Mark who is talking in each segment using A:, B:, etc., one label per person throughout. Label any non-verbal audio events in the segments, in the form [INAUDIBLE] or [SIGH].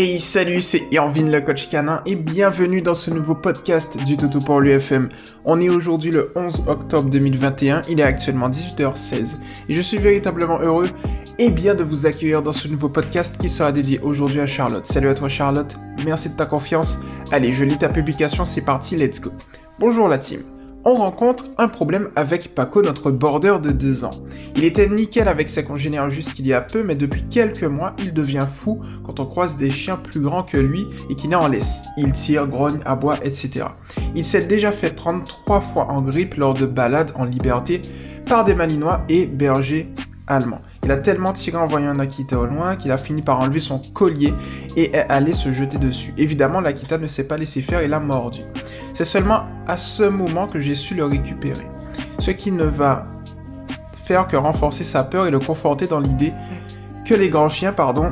A: Hey salut, c'est Irvin le coach canin et bienvenue dans ce nouveau podcast du Toto pour l'UFM. On est aujourd'hui le 11 octobre 2021, il est actuellement 18h16 et je suis véritablement heureux et bien de vous accueillir dans ce nouveau podcast qui sera dédié aujourd'hui à Charlotte. Salut à toi Charlotte, merci de ta confiance. Allez, je lis ta publication, c'est parti, let's go. Bonjour la team on rencontre un problème avec Paco, notre border de 2 ans. Il était nickel avec ses congénères jusqu'il y a peu, mais depuis quelques mois, il devient fou quand on croise des chiens plus grands que lui et qui n'en laissent. Il tire, grogne, aboie, etc. Il s'est déjà fait prendre trois fois en grippe lors de balades en liberté par des malinois et bergers allemands. Il a tellement tiré en voyant Nakita au loin qu'il a fini par enlever son collier et est allé se jeter dessus. Évidemment, Nakita ne s'est pas laissé faire et l'a mordu. C'est seulement à ce moment que j'ai su le récupérer. Ce qui ne va faire que renforcer sa peur et le conforter dans l'idée que les grands chiens, pardon,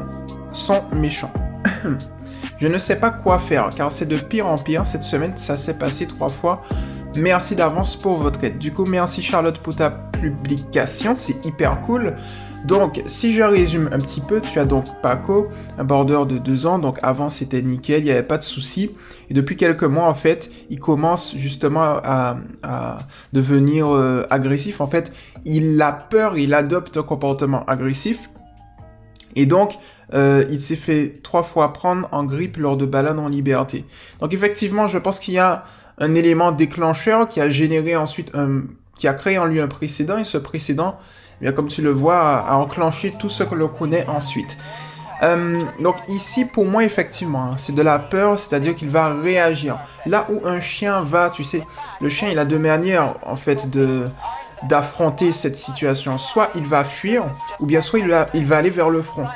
A: sont méchants. [CLEARS THROAT] Je ne sais pas quoi faire car c'est de pire en pire. Cette semaine, ça s'est passé trois fois. Merci d'avance pour votre aide. Du coup, merci Charlotte pour ta publication. C'est hyper cool. Donc, si je résume un petit peu, tu as donc Paco, un border de 2 ans. Donc, avant, c'était nickel, il n'y avait pas de souci. Et depuis quelques mois, en fait, il commence justement à, devenir euh, agressif. En fait, il a peur, il adopte un comportement agressif. Et donc, euh, il s'est fait trois fois prendre en grippe lors de balades en liberté. Donc, effectivement, je pense qu'il y a un élément déclencheur qui a généré ensuite qui a créé en lui un précédent. Et ce précédent, bien, comme tu le vois, a, enclenché tout ce que l'on connaît ensuite. Euh, donc ici, pour moi, effectivement, hein, c'est de la peur, c'est-à-dire qu'il va réagir. Là où un chien va, tu sais, le chien, il a deux manières, en fait, de d'affronter cette situation. Soit il va fuir, ou bien soit il va, il va aller vers le front.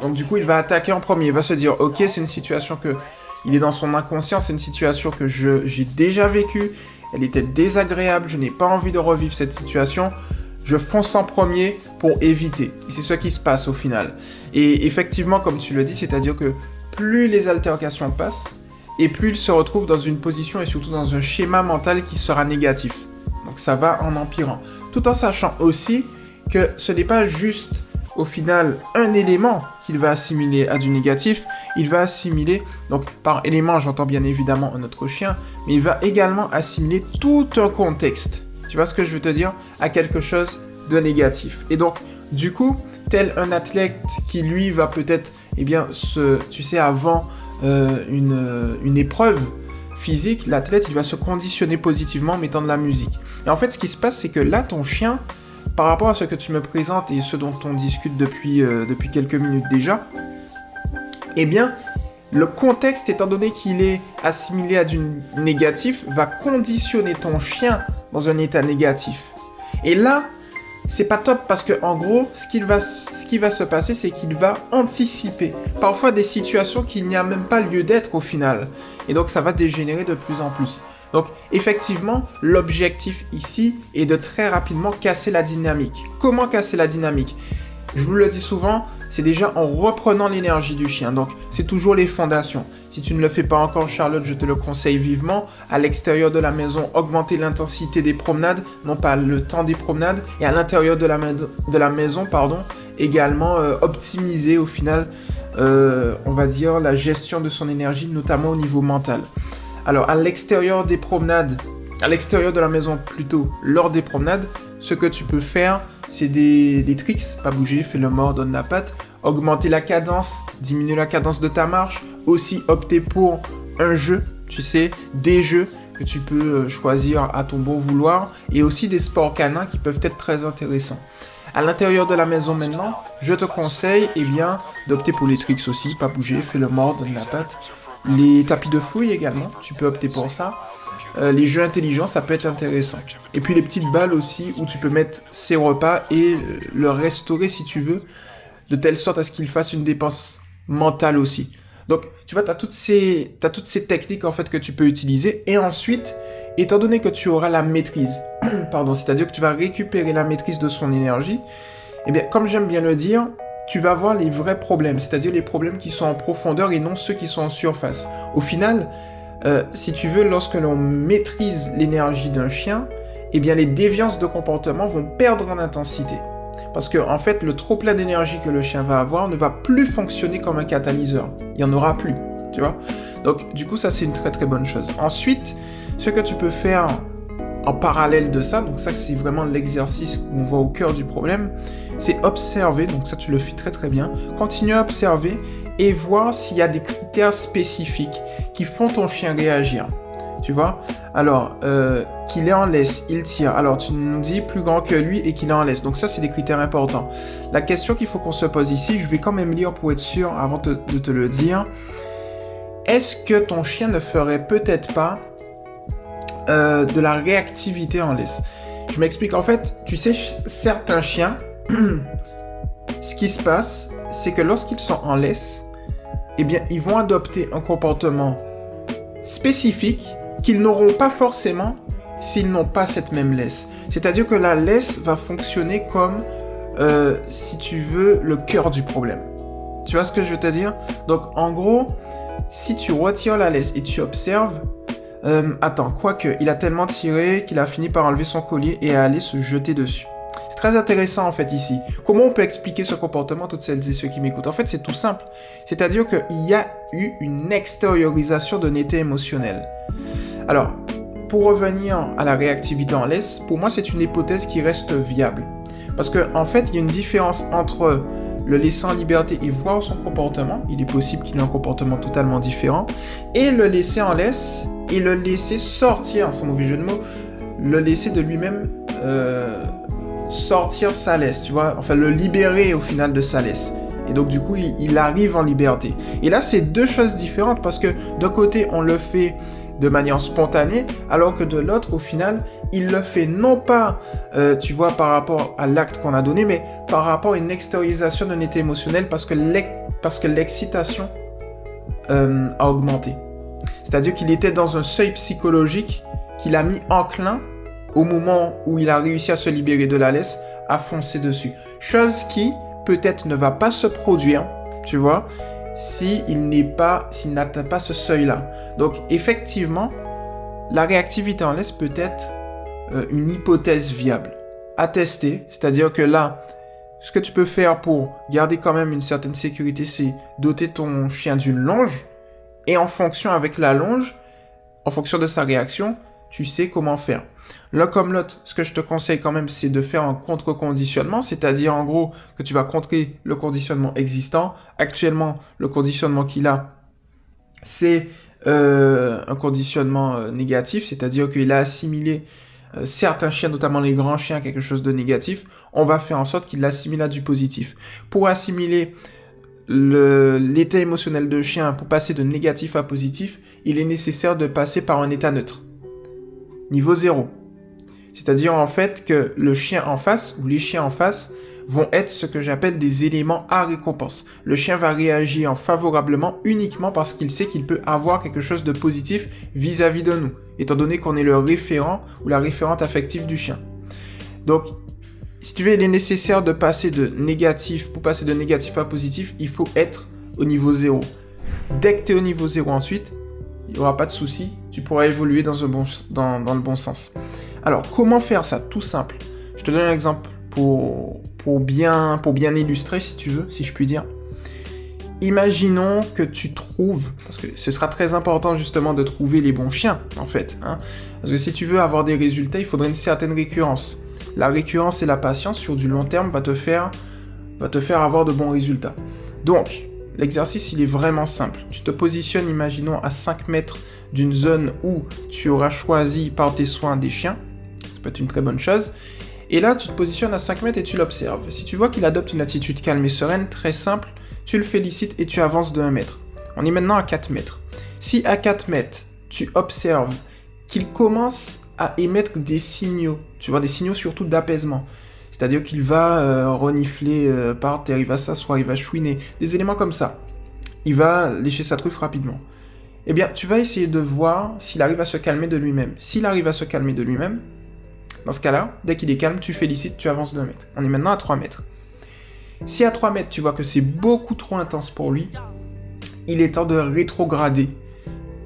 A: Donc du coup, il va attaquer en premier. Il va se dire, ok, c'est une situation que il est dans son inconscient, c'est une situation que j'ai déjà vécue. Elle était désagréable, je n'ai pas envie de revivre cette situation je fonce en premier pour éviter. C'est ce qui se passe au final. Et effectivement, comme tu le dis, c'est-à-dire que plus les altercations passent, et plus il se retrouve dans une position et surtout dans un schéma mental qui sera négatif. Donc ça va en empirant. Tout en sachant aussi que ce n'est pas juste au final un élément qu'il va assimiler à du négatif, il va assimiler, donc par élément j'entends bien évidemment un autre chien, mais il va également assimiler tout un contexte tu vois ce que je veux te dire À quelque chose de négatif. Et donc, du coup, tel un athlète qui lui va peut-être, eh bien, se, tu sais, avant euh, une, une épreuve physique, l'athlète, il va se conditionner positivement en mettant de la musique. Et en fait, ce qui se passe, c'est que là, ton chien, par rapport à ce que tu me présentes et ce dont on discute depuis, euh, depuis quelques minutes déjà, eh bien, le contexte, étant donné qu'il est assimilé à du négatif, va conditionner ton chien dans un état négatif. Et là, c'est pas top parce que en gros, ce qui va, ce qui va se passer, c'est qu'il va anticiper parfois des situations qu'il n'y a même pas lieu d'être au final. Et donc ça va dégénérer de plus en plus. Donc effectivement, l'objectif ici est de très rapidement casser la dynamique. Comment casser la dynamique? Je vous le dis souvent, c'est déjà en reprenant l'énergie du chien. Donc, c'est toujours les fondations. Si tu ne le fais pas encore, Charlotte, je te le conseille vivement. À l'extérieur de la maison, augmenter l'intensité des promenades, non pas le temps des promenades. Et à l'intérieur de la, maison, pardon, également euh, optimiser au final, euh, on va dire, la gestion de son énergie, notamment au niveau mental. Alors, à l'extérieur des promenades, à l'extérieur de la maison plutôt, lors des promenades, ce que tu peux faire, c'est des, tricks, pas bouger, fais le mort, donne la patte, augmenter la cadence, diminuer la cadence de ta marche, aussi opter pour un jeu, tu sais, des jeux que tu peux euh, choisir à ton bon vouloir, et aussi des sports canins qui peuvent être très intéressants. À l'intérieur de la maison maintenant, je te conseille eh bien, d'opter pour les tricks aussi, pas bouger, fais le mort, donne la patte. Les tapis de fouille également, tu peux opter pour ça. Euh, les jeux intelligents, ça peut être intéressant. Et puis les petites balles aussi, où tu peux mettre ses repas et le restaurer si tu veux, de telle sorte à ce qu'il fasse une dépense mentale aussi. Donc, tu vois, tu as, toutes ces, toutes ces techniques en fait que tu peux utiliser. Et ensuite, étant donné que tu auras la maîtrise, [CLEARS THROAT] pardon, c'est-à-dire que tu vas récupérer la maîtrise de son énergie, eh bien, comme j'aime bien le dire, tu vas voir les vrais problèmes, c'est-à-dire les problèmes qui sont en profondeur et non ceux qui sont en surface. Au final, euh, si tu veux, lorsque l'on maîtrise l'énergie d'un chien, eh bien les déviances de comportement vont perdre en intensité. Parce que en fait, le trop plein d'énergie que le chien va avoir ne va plus fonctionner comme un catalyseur. Il n'y en aura plus, tu vois. Donc du coup, ça c'est une très très bonne chose. Ensuite, ce que tu peux faire en parallèle de ça, donc ça c'est vraiment l'exercice où on va au cœur du problème, c'est observer, donc ça tu le fais très très bien, continue à observer et voir s'il y a des critères spécifiques qui font ton chien réagir. Tu vois? Alors, euh, qu'il est en laisse, il tire. Alors, tu nous dis plus grand que lui et qu'il est en laisse. Donc ça, c'est des critères importants. La question qu'il faut qu'on se pose ici, je vais quand même lire pour être sûr avant de te le dire. Est-ce que ton chien ne ferait peut-être pas euh, de la réactivité en laisse Je m'explique. En fait, tu sais, certains chiens, [CLEARS THROAT] ce qui se passe, c'est que lorsqu'ils sont en laisse, eh bien, ils vont adopter un comportement spécifique qu'ils n'auront pas forcément s'ils n'ont pas cette même laisse. C'est-à-dire que la laisse va fonctionner comme, euh, si tu veux, le cœur du problème. Tu vois ce que je veux te dire? Donc, en gros, si tu retires la laisse et tu observes, euh, attends, quoique, il a tellement tiré qu'il a fini par enlever son collier et aller se jeter dessus. C'est très intéressant en fait ici. Comment on peut expliquer ce comportement, toutes celles et ceux qui m'écoutent? En fait, c'est tout simple. C'est-à-dire qu'il y a eu une extériorisation d'un état émotionnel. Alors, pour revenir à la réactivité en laisse, pour moi, c'est une hypothèse qui reste viable. Parce qu'en en fait, il y a une différence entre le laisser en liberté et voir son comportement, il est possible qu'il ait un comportement totalement différent, et le laisser en laisse et le laisser sortir, sans mauvais jeu de mots, le laisser de lui-même euh, sortir sa laisse, tu vois, enfin le libérer au final de sa laisse. Et donc du coup, il, il arrive en liberté. Et là, c'est deux choses différentes parce que d'un côté, on le fait de manière spontanée, alors que de l'autre, au final, il le fait non pas, euh, tu vois, par rapport à l'acte qu'on a donné, mais par rapport à une extériorisation d'un état émotionnel parce que l'excitation euh, a augmenté. C'est-à-dire qu'il était dans un seuil psychologique qu'il a mis enclin au moment où il a réussi à se libérer de la laisse, à foncer dessus. Chose qui peut-être ne va pas se produire, tu vois, s'il n'est pas, s'il n'atteint pas ce seuil-là. Donc effectivement, la réactivité en laisse peut être euh, une hypothèse viable à tester. C'est-à-dire que là, ce que tu peux faire pour garder quand même une certaine sécurité, c'est doter ton chien d'une longe. Et en fonction avec la longe, en fonction de sa réaction, tu sais comment faire. L'un comme l'autre, ce que je te conseille quand même, c'est de faire un contre-conditionnement, c'est-à-dire en gros que tu vas contrer le conditionnement existant. Actuellement, le conditionnement qu'il a, c'est euh, un conditionnement euh, négatif, c'est-à-dire qu'il a assimilé euh, certains chiens, notamment les grands chiens, quelque chose de négatif. On va faire en sorte qu'il l'assimile à du positif. Pour assimiler l'état émotionnel de chien, pour passer de négatif à positif, il est nécessaire de passer par un état neutre. Niveau 0. C'est-à-dire en fait que le chien en face ou les chiens en face vont être ce que j'appelle des éléments à récompense. Le chien va réagir favorablement uniquement parce qu'il sait qu'il peut avoir quelque chose de positif vis-à-vis de nous, étant donné qu'on est le référent ou la référente affective du chien. Donc, si tu veux, il est nécessaire de passer de négatif, pour passer de négatif à positif, il faut être au niveau 0. Dès que tu es au niveau 0 ensuite, il n'y aura pas de souci, tu pourras évoluer dans le bon sens. Alors, comment faire ça Tout simple? Je te donne un exemple pour, bien, illustrer, si tu veux, si je puis dire. Imaginons que tu trouves, parce que ce sera très important justement de trouver les bons chiens, en fait. Hein. parce que si tu veux avoir des résultats, il faudrait une certaine récurrence. La récurrence et la patience sur du long terme va te faire, te faire avoir de bons résultats. Donc, l'exercice, il est vraiment simple. Tu te positionnes, imaginons, à 5 mètres d'une zone où tu auras choisi par tes soins des chiens peut être une très bonne chose. Et là, tu te positionnes à 5 mètres et tu l'observes. Si tu vois qu'il adopte une attitude calme et sereine, très simple, tu le félicites et tu avances de 1 mètre. On est maintenant à 4 mètres. Si à 4 mètres, tu observes qu'il commence à émettre des signaux, tu vois, des signaux surtout d'apaisement. C'est-à-dire qu'il va euh, renifler euh, par terre, il va s'asseoir, il va chouiner, des éléments comme ça. Il va lécher sa truffe rapidement. Eh bien, tu vas essayer de voir s'il arrive à se calmer de lui-même. S'il arrive à se calmer de lui-même, dans ce cas-là, dès qu'il est calme, tu félicites, tu avances 2 mètres. On est maintenant à 3 mètres. Si à 3 mètres, tu vois que c'est beaucoup trop intense pour lui, il est temps de rétrograder.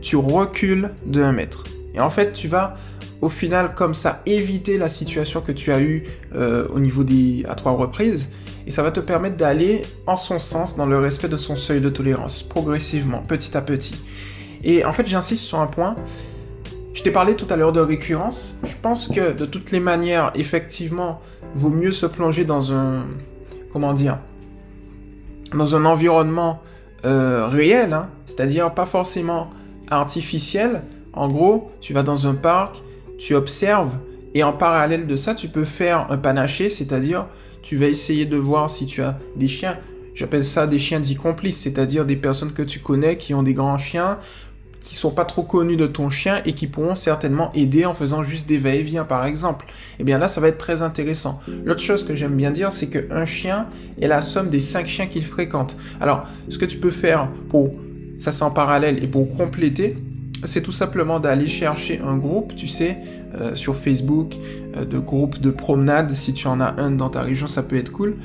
A: Tu recules de 1 mètre. Et en fait, tu vas au final comme ça éviter la situation que tu as eue euh, au niveau des à trois reprises et ça va te permettre d'aller en son sens dans le respect de son seuil de tolérance progressivement, petit à petit. Et en fait, j'insiste sur un point. Je t'ai parlé tout à l'heure de récurrence. Je pense que de toutes les manières, effectivement, vaut mieux se plonger dans un comment dire dans un environnement euh, réel, hein. c'est-à-dire pas forcément artificiel. En gros, tu vas dans un parc, tu observes, et en parallèle de ça, tu peux faire un panaché, c'est-à-dire tu vas essayer de voir si tu as des chiens. J'appelle ça des chiens dits complices, c'est-à-dire des personnes que tu connais qui ont des grands chiens, qui sont pas trop connus de ton chien et qui pourront certainement aider en faisant juste des va-et-vient par exemple. Et eh bien là, ça va être très intéressant. L'autre chose que j'aime bien dire, c'est qu'un chien est la somme des cinq chiens qu'il fréquente. Alors, ce que tu peux faire pour ça c'est en parallèle et pour compléter, c'est tout simplement d'aller chercher un groupe, tu sais, euh, sur Facebook, euh, de groupes de promenade. Si tu en as un dans ta région, ça peut être cool.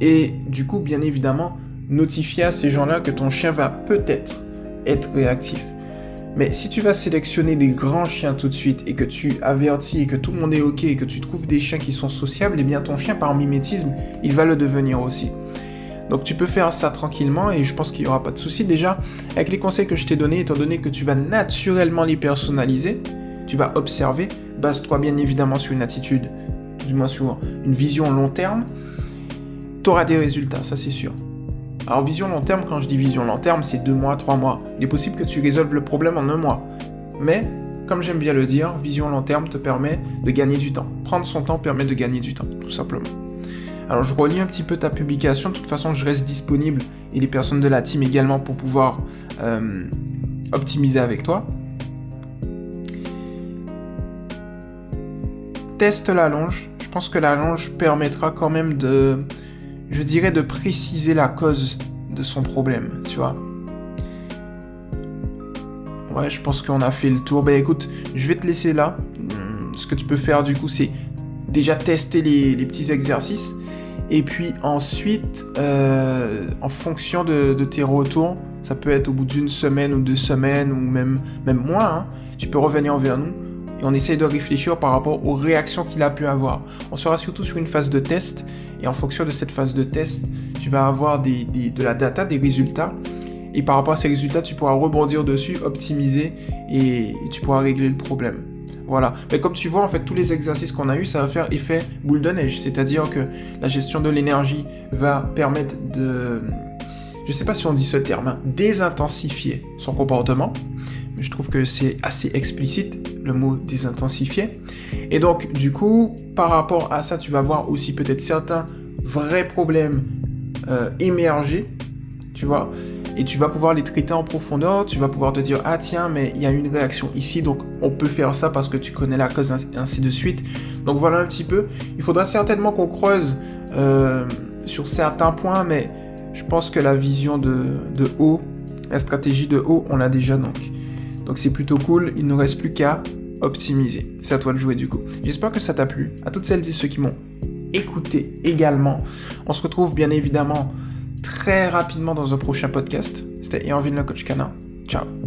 A: Et du coup, bien évidemment, notifier à ces gens-là que ton chien va peut-être être réactif. Mais si tu vas sélectionner des grands chiens tout de suite et que tu avertis et que tout le monde est ok et que tu trouves des chiens qui sont sociables, eh bien ton chien par mimétisme, il va le devenir aussi. Donc tu peux faire ça tranquillement et je pense qu'il n'y aura pas de souci. Déjà, avec les conseils que je t'ai donnés, étant donné que tu vas naturellement les personnaliser, tu vas observer, base-toi bien évidemment sur une attitude, du moins sur une vision long terme, tu auras des résultats, ça c'est sûr. Alors vision long terme, quand je dis vision long terme, c'est deux mois, trois mois. Il est possible que tu résolves le problème en un mois. Mais, comme j'aime bien le dire, vision long terme te permet de gagner du temps. Prendre son temps permet de gagner du temps, tout simplement. Alors je relis un petit peu ta publication, de toute façon je reste disponible et les personnes de la team également pour pouvoir euh, optimiser avec toi. Teste la longe. Je pense que la longe permettra quand même de, je dirais, de préciser la cause de son problème, tu vois. Ouais, je pense qu'on a fait le tour. Ben écoute, je vais te laisser là. Hmm, ce que tu peux faire du coup, c'est déjà tester les petits exercices et puis ensuite, euh, en fonction de, tes retours, ça peut être au bout d'une semaine ou deux semaines ou même, même moins, hein, tu peux revenir vers nous on essaie de réfléchir par rapport aux réactions qu'il a pu avoir. On sera surtout sur une phase de test et en fonction de cette phase de test, tu vas avoir de la data, des résultats. Et par rapport à ces résultats, tu pourras rebondir dessus, optimiser et tu pourras régler le problème. Voilà. Mais comme tu vois, en fait, tous les exercices qu'on a eu, ça va faire effet boule de neige. C'est-à-dire que la gestion de l'énergie va permettre de, je sais pas si on dit ce terme, hein, désintensifier son comportement. Je trouve que c'est assez explicite le mot désintensifier. Et donc, du coup, par rapport à ça, tu vas voir aussi peut-être certains vrais problèmes euh, émerger. Tu vois, et tu vas pouvoir les traiter en profondeur, tu vas pouvoir te dire ah tiens mais il y a une réaction ici donc on peut faire ça parce que tu connais la cause ainsi de suite. Donc voilà un petit peu. Il faudra certainement qu'on creuse euh, sur certains points mais je pense que la vision de, de haut, la stratégie de haut on l'a déjà donc. Donc c'est plutôt cool, il ne nous reste plus qu'à optimiser. C'est à toi de jouer du coup. J'espère que ça t'a plu. À toutes celles et ceux qui m'ont écouté également. On se retrouve bien évidemment très rapidement dans un prochain podcast. C'était Irvin le coach canin. Ciao